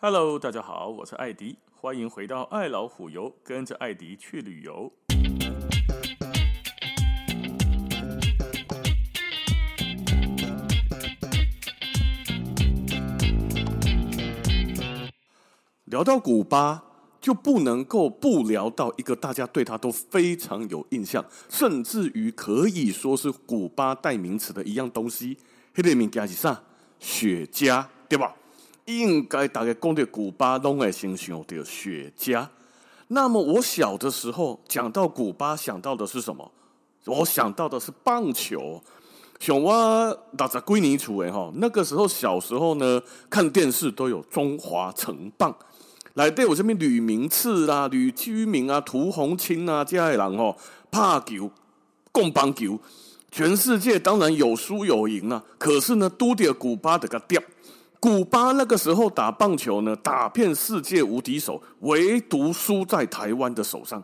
Hello，大家好，我是艾迪，欢迎回到爱老虎游，跟着艾迪去旅游。聊到古巴，就不能够不聊到一个大家对他都非常有印象，甚至于可以说是古巴代名词的一样东西。那个名字是啥？雪茄，对吧？应该大概讲到古巴，拢会先想到雪茄。那么我小的时候讲到古巴，想到的是什么？我想到的是棒球。像我打在归你处哎哈，那个时候小时候呢，看电视都有中华城棒。来对我这边吕明次啦、吕居明啊、涂红青啊这些人哦，拍球、共棒球，全世界当然有输有赢啊。可是呢，都得古巴的个调。古巴那个时候打棒球呢，打遍世界无敌手，唯独输在台湾的手上。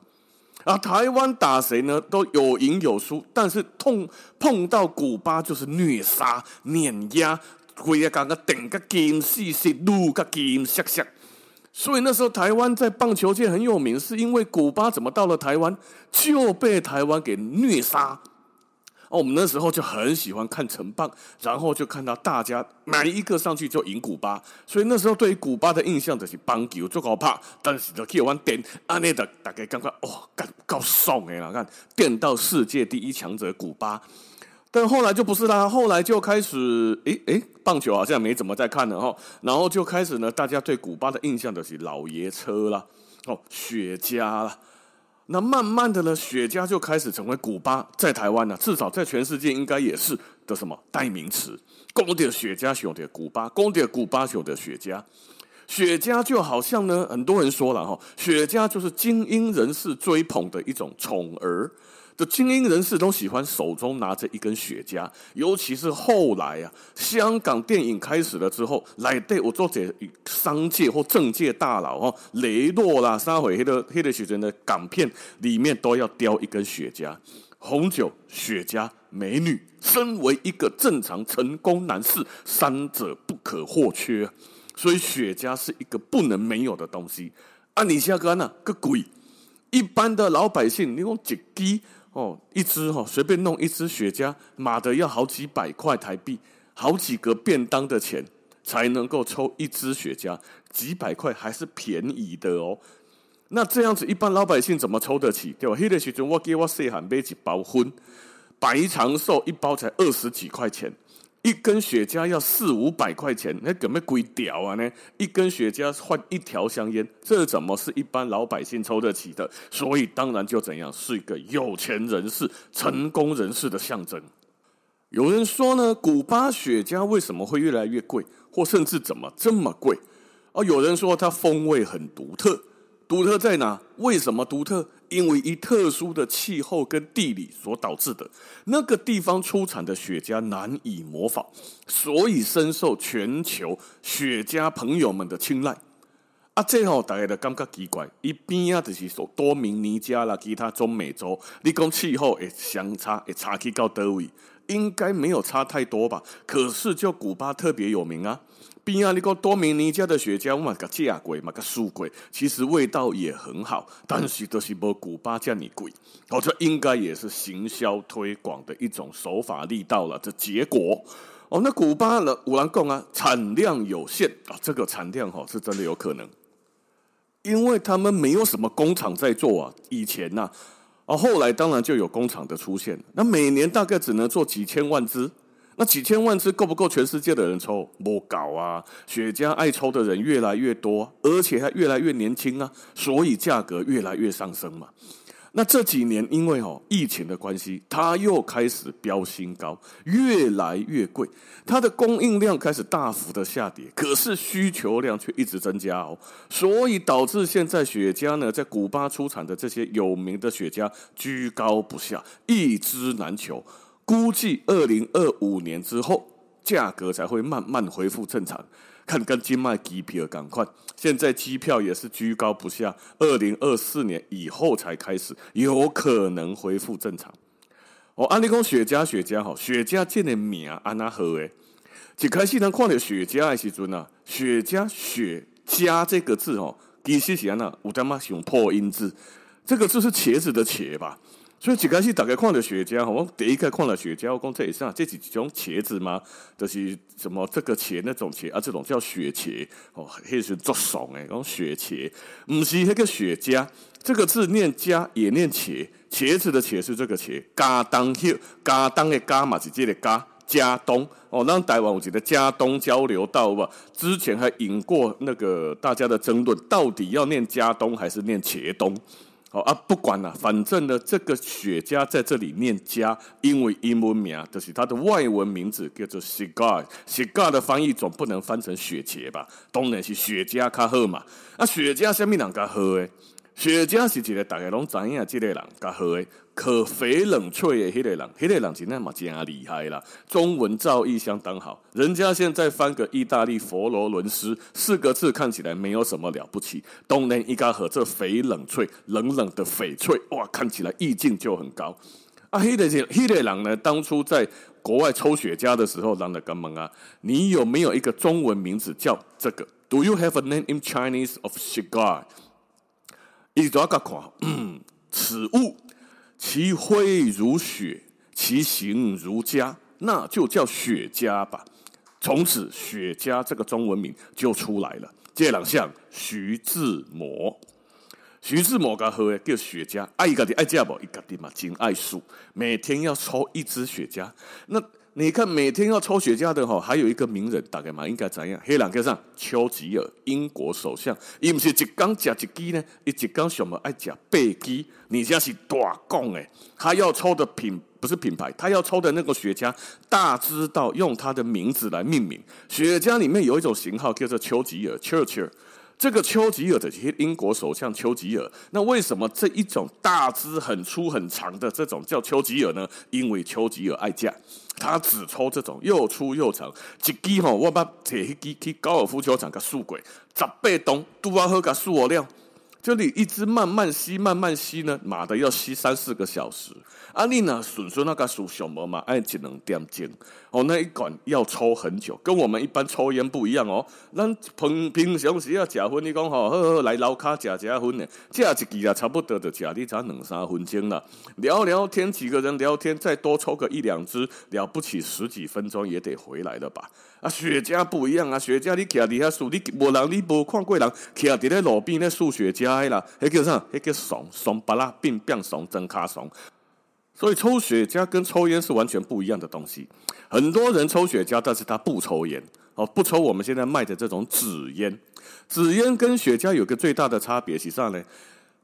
啊，台湾打谁呢，都有赢有输，但是痛碰到古巴就是虐杀、碾压，规个刚刚顶个金细细，撸个金削削。所以那时候台湾在棒球界很有名，是因为古巴怎么到了台湾就被台湾给虐杀。我们那时候就很喜欢看城棒，然后就看到大家每一个上去就赢古巴，所以那时候对于古巴的印象就是棒球最好怕，但是就去玩电，安内的大概感觉哦，够够爽哎啦，看电到世界第一强者古巴，但后来就不是啦，后来就开始诶诶，棒球好像没怎么在看了哈，然后就开始呢，大家对古巴的印象就是老爷车啦，哦，雪茄啦。那慢慢的呢，雪茄就开始成为古巴在台湾呢，至少在全世界应该也是的什么代名词。讲到雪茄，兄的古巴；讲到古巴，兄的雪茄。雪茄就好像呢，很多人说了哈，雪茄就是精英人士追捧的一种宠儿。的精英人士都喜欢手中拿着一根雪茄，尤其是后来啊，香港电影开始了之后，来对我做这商界或政界大佬哦，雷诺啦、三回黑的黑的雪茄的港片里面都要叼一根雪茄，红酒、雪茄、美女，身为一个正常成功男士，三者不可或缺，所以雪茄是一个不能没有的东西。啊，你下个呢？个鬼！一般的老百姓，你讲几滴？哦，一支哈、哦，随便弄一支雪茄，妈的要好几百块台币，好几个便当的钱才能够抽一支雪茄，几百块还是便宜的哦。那这样子，一般老百姓怎么抽得起？对吧？那个时阵我给我细汉买一包荤，白长寿一包才二十几块钱。一根雪茄要四五百块钱，那怎么鬼屌啊呢？一根雪茄换一条香烟，这怎么是一般老百姓抽得起的？所以当然就怎样，是一个有钱人士、成功人士的象征。有人说呢，古巴雪茄为什么会越来越贵，或甚至怎么这么贵？哦，有人说它风味很独特。独特在哪？为什么独特？因为一特殊的气候跟地理所导致的，那个地方出产的雪茄难以模仿，所以深受全球雪茄朋友们的青睐。啊，最后大家都感觉奇怪，一边啊就是说多明尼加啦，其他中美洲，你讲气候会相差会差去到德位？应该没有差太多吧？可是就古巴特别有名啊。边啊，你讲多米尼加的雪茄嘛，个价贵嘛，个输贵，其实味道也很好，但是都是没古巴这么贵。哦，这应该也是行销推广的一种手法力道了这结果。哦，那古巴呢？有人讲啊，产量有限啊，这个产量哈是真的有可能，因为他们没有什么工厂在做啊。以前呐，啊，而后来当然就有工厂的出现，那每年大概只能做几千万支。那几千万支够不够全世界的人抽？不搞啊！雪茄爱抽的人越来越多，而且还越来越年轻啊，所以价格越来越上升嘛。那这几年因为哦疫情的关系，它又开始飙新高，越来越贵。它的供应量开始大幅的下跌，可是需求量却一直增加哦，所以导致现在雪茄呢，在古巴出产的这些有名的雪茄居高不下，一枝难求。估计二零二五年之后，价格才会慢慢恢复正常。看跟金麦机票赶快，现在机票也是居高不下。二零二四年以后才开始有可能恢复正常。哦，安利讲雪茄，雪茄哈，雪茄这个名安那好诶。一开始咱看到雪茄的时阵啊，雪茄雪茄这个字哦，其实是安那有点仔像破音字，这个字是茄子的茄吧？所以一开始大家看到雪茄，我第一个看到雪茄，我讲这也是啊？这是一种茄子吗？就是什么这个茄那种茄啊？这种叫雪茄哦，那是作怂诶，讲雪茄，不是那个雪茄，这个字念茄也念茄，茄子的茄是这个茄，加东去加东的加嘛是这个加加东哦。那台湾我记得加东交流道吧，之前还引过那个大家的争论，到底要念加东还是念茄东？哦啊，不管了，反正呢，这个雪茄在这里念茄，因为英文名就是它的外文名字叫做 cigar，cigar 的翻译总不能翻成雪茄吧？当然是雪茄较好嘛。啊，雪茄什么人较好诶？雪茄是一个大家拢知影，这个人较好诶，可肥冷翠的迄个人，迄个人真的嘛真厉害啦，中文造诣相当好。人家现在翻个意大利佛罗伦斯四个字，看起来没有什么了不起。东南一家和这肥冷翠，冷冷的翡翠，哇，看起来意境就很高。啊，迄个迄个人呢，当初在国外抽雪茄的时候，人就讲问啊，你有没有一个中文名字叫这个？Do you have a name in Chinese of cigar？一直要看，嗯，此物其灰如雪，其形如茄，那就叫雪茄吧。从此，雪茄这个中文名就出来了。这两像徐志摩，徐志摩噶喝叫雪茄，爱家的爱家不，伊家的嘛真爱数，每天要抽一支雪茄，那。你看，每天要抽雪茄的哈，还有一个名人，大概嘛应该怎样？黑人叫上丘吉尔，英国首相，伊不是一缸夹一支呢，伊一缸什么爱夹八支？你家是大讲诶，他要抽的品不是品牌，他要抽的那个雪茄，大知道用他的名字来命名。雪茄里面有一种型号叫做丘吉尔 （Churchill）。这个丘吉尔的英国首相丘吉尔，那为什么这一种大枝很粗很长的这种叫丘吉尔呢？因为丘吉尔爱嫁，他只抽这种又粗又长。一支吼，我把这一支去高尔夫球场给输过，十八洞都要喝个树我料。就你一直慢慢吸，慢慢吸呢，妈的要吸三四个小时。啊，你呢，纯粹那个属小么嘛，爱只能点睛哦。那一管要抽很久，跟我们一般抽烟不一样哦。咱平平常时要食烟，你讲吼，好好来楼卡食食烟呢，食一支啊，差不多就食你才两三分钟了。聊聊天，几个人聊天，再多抽个一两支，了不起十几分钟也得回来了吧？啊，雪茄不一样啊，雪茄你徛底下数，你无人你无看过人徛伫咧路边咧数雪茄的啦，迄叫啥？迄叫怂怂巴拉变变怂真卡怂。所以抽雪茄跟抽烟是完全不一样的东西。很多人抽雪茄，但是他不抽烟哦，不抽我们现在卖的这种纸烟。纸烟跟雪茄有个最大的差别是啥呢？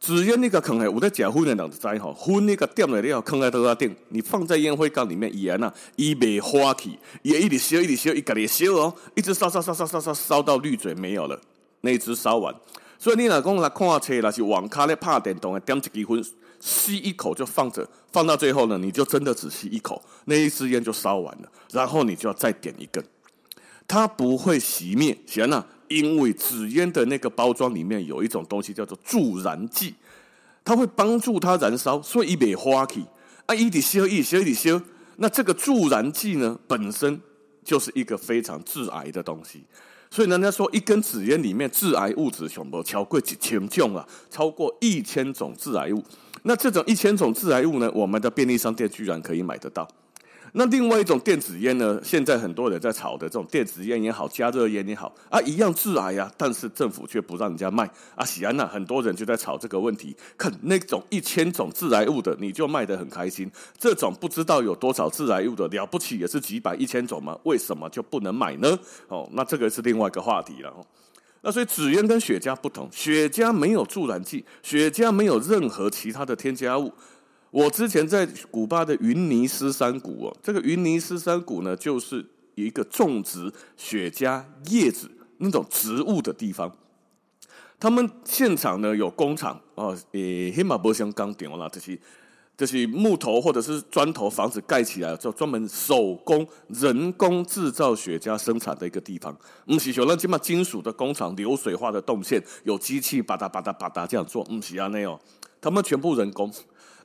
纸烟那个坑哎，我在讲婚的人就知哈，婚那个点了料，坑在都要点。你放在烟灰缸里面，烟呐，一没花起，也一直烧，一直烧，一个里烧哦，一直烧烧烧烧烧烧烧到滤嘴没有了，那一支烧完。所以你老公来看车，那是网咖咧拍电动，点一支烟，吸一口就放着，放到最后呢，你就真的只吸一口，那一支烟就烧完了，然后你就要再点一根，它不会熄灭，行了。因为纸烟的那个包装里面有一种东西叫做助燃剂，它会帮助它燃烧，所以一别花气啊，一滴烧一滴烧一滴烧。那这个助燃剂呢，本身就是一个非常致癌的东西，所以人家说一根纸烟里面致癌物质全部超过几千种啊，超过一千种致癌物。那这种一千种致癌物呢，我们的便利商店居然可以买得到。那另外一种电子烟呢？现在很多人在炒的这种电子烟也好，加热烟也好啊，一样致癌啊，但是政府却不让人家卖啊。喜安娜，很多人就在炒这个问题，看那种一千种致癌物的，你就卖得很开心；这种不知道有多少致癌物的，了不起也是几百、一千种嘛，为什么就不能买呢？哦，那这个是另外一个话题了。哦那所以纸烟跟雪茄不同，雪茄没有助燃剂，雪茄没有任何其他的添加物。我之前在古巴的云尼斯山谷哦，这个云尼斯山谷呢，就是一个种植雪茄叶子那种植物的地方。他们现场呢有工厂哦，诶，黑马波箱钢点啦，这些这些木头或者是砖头房子盖起来，就专门手工人工制造雪茄生产的一个地方。不是像那起码金属的工厂，流水化的动线，有机器吧嗒吧嗒吧嗒这样做，不是啊，那样，他们全部人工。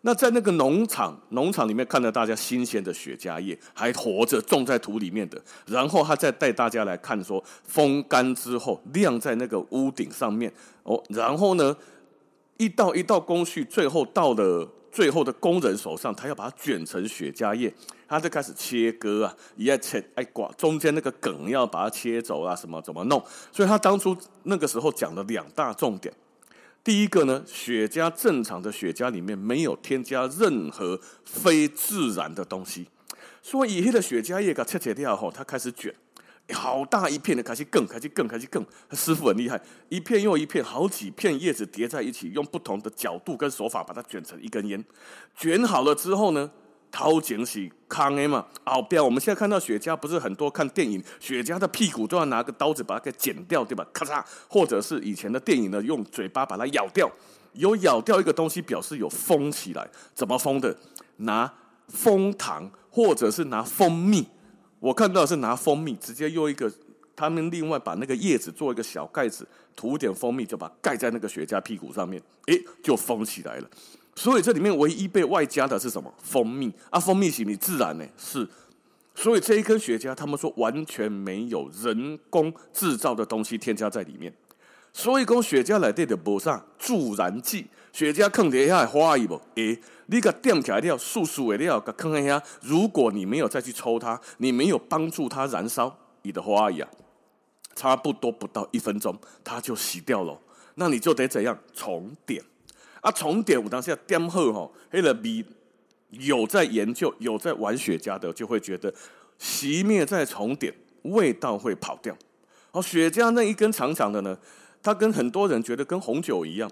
那在那个农场，农场里面看到大家新鲜的雪茄叶还活着，种在土里面的，然后他再带大家来看，说风干之后晾在那个屋顶上面哦，然后呢，一道一道工序，最后到了最后的工人手上，他要把它卷成雪茄叶，他就开始切割啊，一切哎刮，中间那个梗要把它切走啊，什么怎么弄？所以他当初那个时候讲了两大重点。第一个呢，雪茄正常的雪茄里面没有添加任何非自然的东西，所以黑的雪茄叶给切切掉后，它开始卷，好大一片的开始更，开始更，开始更。师傅很厉害，一片又一片，好几片叶子叠在一起，用不同的角度跟手法把它卷成一根烟。卷好了之后呢，掏井洗康 A 嘛，好，不要！我们现在看到雪茄，不是很多看电影，雪茄的屁股都要拿个刀子把它给剪掉，对吧？咔嚓，或者是以前的电影呢，用嘴巴把它咬掉。有咬掉一个东西，表示有封起来。怎么封的？拿蜂糖，或者是拿蜂蜜。我看到是拿蜂蜜，直接用一个，他们另外把那个叶子做一个小盖子，涂点蜂蜜，就把盖在那个雪茄屁股上面，诶，就封起来了。所以这里面唯一被外加的是什么？蜂蜜啊，蜂蜜是你自然呢？是。所以这一根雪茄，他们说完全没有人工制造的东西添加在里面。所以讲雪茄里面的无啥助燃剂，雪茄放底下花一不？诶，你个点起来了，素素的了，个放一下。如果你没有再去抽它，你没有帮助它燃烧，你的花一样，差不多不到一分钟，它就熄掉了。那你就得怎样重点？啊，重点我当下点好吼，那个味有在研究、有在玩雪茄的，就会觉得熄灭再重点，味道会跑掉。哦，雪茄那一根长长的呢，它跟很多人觉得跟红酒一样，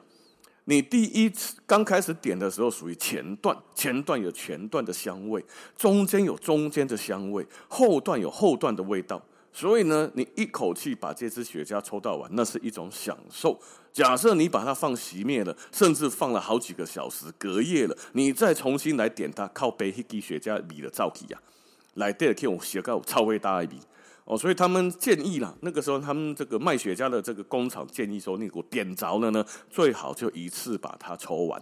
你第一次刚开始点的时候属于前段，前段有前段的香味，中间有中间的香味，后段有后段的味道。所以呢，你一口气把这支雪茄抽到完，那是一种享受。假设你把它放熄灭了，甚至放了好几个小时，隔夜了，你再重新来点它，靠背一支雪茄米的造起呀，来点可以用雪糕超味大一笔哦。所以他们建议啦，那个时候他们这个卖雪茄的这个工厂建议说，你给我点着了呢，最好就一次把它抽完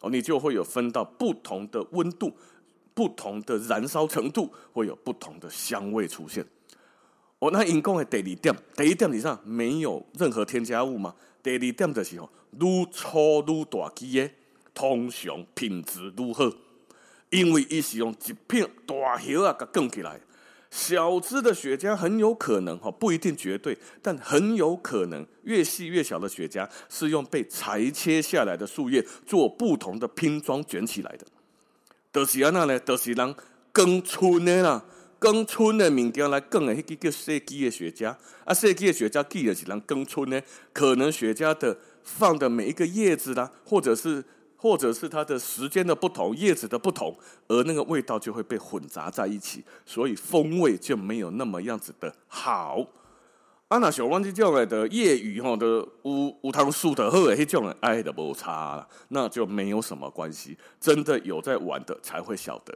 哦，你就会有分到不同的温度、不同的燃烧程度，会有不同的香味出现。哦，那因讲的第二点，第一点是啥？没有任何添加物嘛。第二点就是吼，愈粗愈大支的，通常品质愈好，因为伊是用一片大叶啊，给卷起来。小支的雪茄很有可能哈，不一定绝对，但很有可能越细越小的雪茄是用被裁切下来的树叶做不同的拼装卷起来的。就是安那呢？就是人耕春的啦。耕村的物件来耕的，迄个叫细枝的雪茄啊，细枝的雪茄记的是人耕村呢，可能雪茄的放的每一个叶子啦，或者是或者是它的时间的不同，叶子的不同，而那个味道就会被混杂在一起，所以风味就没有那么样子的好。啊，那小王这种的业余吼的有有通输的好的迄种爱的无差了，那就没有什么关系。真的有在玩的才会晓得。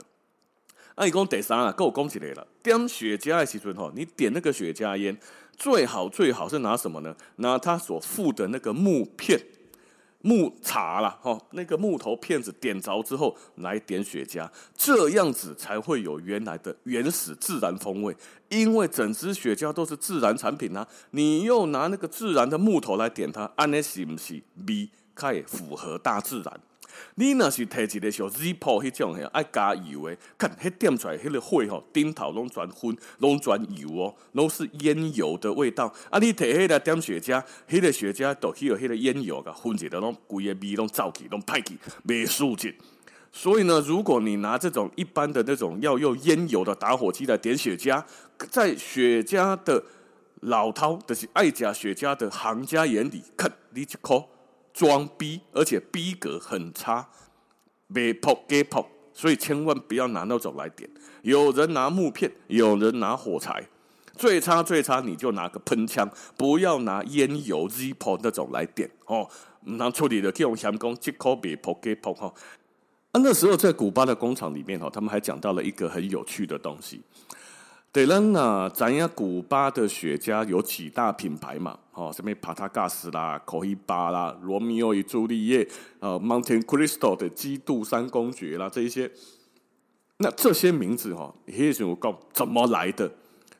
那你讲第三啊，够讲起来了。点雪茄的时阵吼，你点那个雪茄烟，最好最好是拿什么呢？拿它所附的那个木片、木茶啦，吼，那个木头片子点着之后来点雪茄，这样子才会有原来的原始自然风味。因为整支雪茄都是自然产品啊，你又拿那个自然的木头来点它，安尼是不是味可以符合大自然？你若是摕一个小 Zippo 迄种诶，爱加油诶，看迄点出来迄个火吼，顶头拢全熏，拢全油哦，拢是烟油的味道。啊，你摕迄个点雪茄，迄个雪茄都去有迄个烟油甲熏一个拢规个味拢走去，拢歹去，没素质。所以呢，如果你拿这种一般的那种要用烟油的打火机来点雪茄，在雪茄的老饕，就是爱食雪茄的行家眼里，看你一口。装逼，而且逼格很差，没扑给扑，所以千万不要拿那种来点。有人拿木片，有人拿火柴，最差最差你就拿个喷枪，不要拿烟油 Zippo 那种来点哦。那处理的这种相公，即刻别扑给扑哈。啊，那时候在古巴的工厂里面哈，他们还讲到了一个很有趣的东西。对了，那咱呀，古巴的雪茄有几大品牌嘛？哦，什么帕塔嘎斯啦、口伊巴啦、罗密欧与朱丽叶、呃，Mountain Crystal 的基督山公爵啦，这一些，那这些名字哈，也许我讲怎么来的？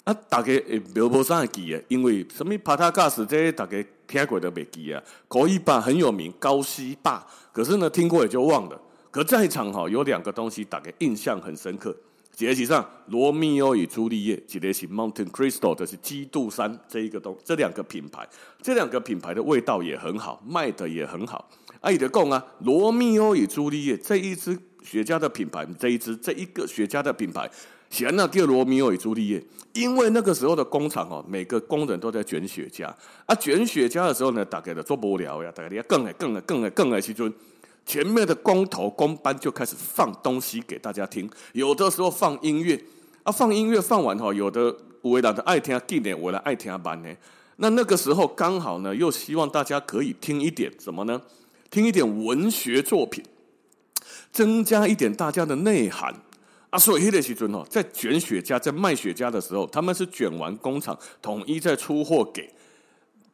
啊，大家也没有啥记啊，因为什么帕塔嘎斯这些大家听过都没记啊。口伊巴很有名，高希霸，可是呢，听过也就忘了。可在场哈，有两个东西大家印象很深刻。节气上，罗密欧与朱丽叶，记得是 Mountain Crystal，就是基督山这一个东，这两个品牌，这两个品牌的味道也很好，卖的也很好。阿姨的讲啊，罗密欧与朱丽叶这一支雪茄的品牌，这一支这一个雪茄的品牌，显那叫罗密欧与朱丽叶，因为那个时候的工厂哦，每个工人都在卷雪茄，啊，卷雪茄的时候呢，大概的做不了呀，大概你要更爱更爱更爱更爱时阵。前面的工头工班就开始放东西给大家听，有的时候放音乐啊，放音乐放完后，有的为了的爱听经典，为了爱听班呢。那那个时候刚好呢，又希望大家可以听一点什么呢？听一点文学作品，增加一点大家的内涵啊。所以那个时阵哦，在卷雪茄、在卖雪茄的时候，他们是卷完工厂统一再出货给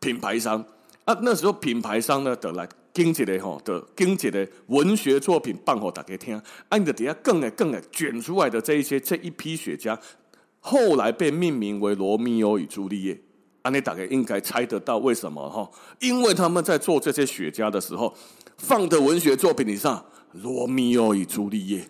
品牌商啊。那时候品牌商呢得来。经济的吼的经济的文学作品放给大家听，按着底下更诶更诶卷出来的这一些这一批雪茄，后来被命名为罗密欧与朱丽叶。安尼大家应该猜得到为什么哈？因为他们在做这些雪茄的时候，放的文学作品里上罗密欧与朱丽叶。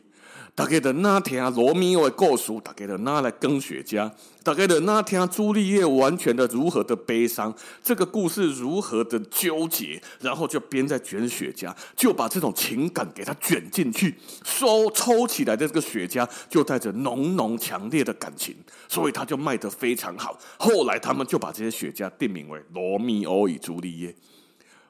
大家的那听罗密欧的故事，大家的拿来更雪茄，大家的那听朱丽叶完全的如何的悲伤，这个故事如何的纠结，然后就边在卷雪茄，就把这种情感给它卷进去，收抽起来的这个雪茄就带着浓浓强烈的感情，所以它就卖得非常好。后来他们就把这些雪茄定名为罗密欧与朱丽叶。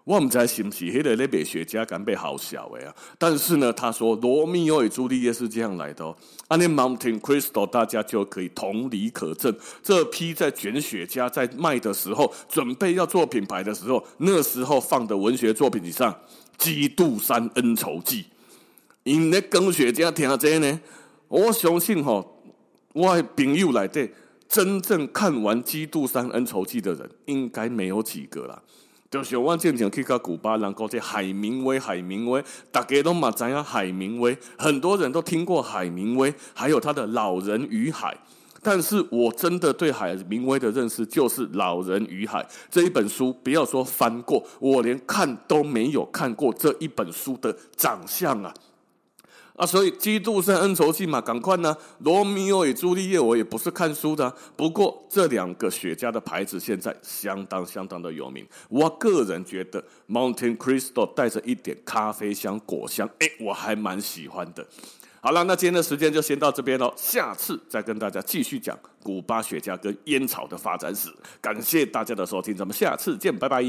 我们在是不是迄个咧卖雪茄敢被好笑的呀？但是呢，他说罗密欧与朱丽叶是这样来的哦。安尼 Mountain Crystal，大家就可以同理可证，这批在卷雪茄在卖的时候，准备要做品牌的时候，那时候放的文学作品上，《基督山恩仇记》。因咧跟雪茄听这呢，我相信哈，我的朋友来的真正看完《基督山恩仇记》的人，应该没有几个了。就是我之前去到古巴，人讲这海明威，海明威，大家都嘛知影海明威，很多人都听过海明威，还有他的《老人与海》。但是我真的对海明威的认识，就是《老人与海》这一本书，不要说翻过，我连看都没有看过这一本书的长相啊。啊，所以《基督山恩仇记》嘛，赶快呢，《罗密欧与朱丽叶》我也不是看书的，不过这两个雪茄的牌子现在相当相当的有名。我个人觉得 Monte Cristo 带着一点咖啡香、果香，哎，我还蛮喜欢的。好了，那今天的时间就先到这边喽，下次再跟大家继续讲古巴雪茄跟烟草的发展史。感谢大家的收听，咱们下次见，拜拜。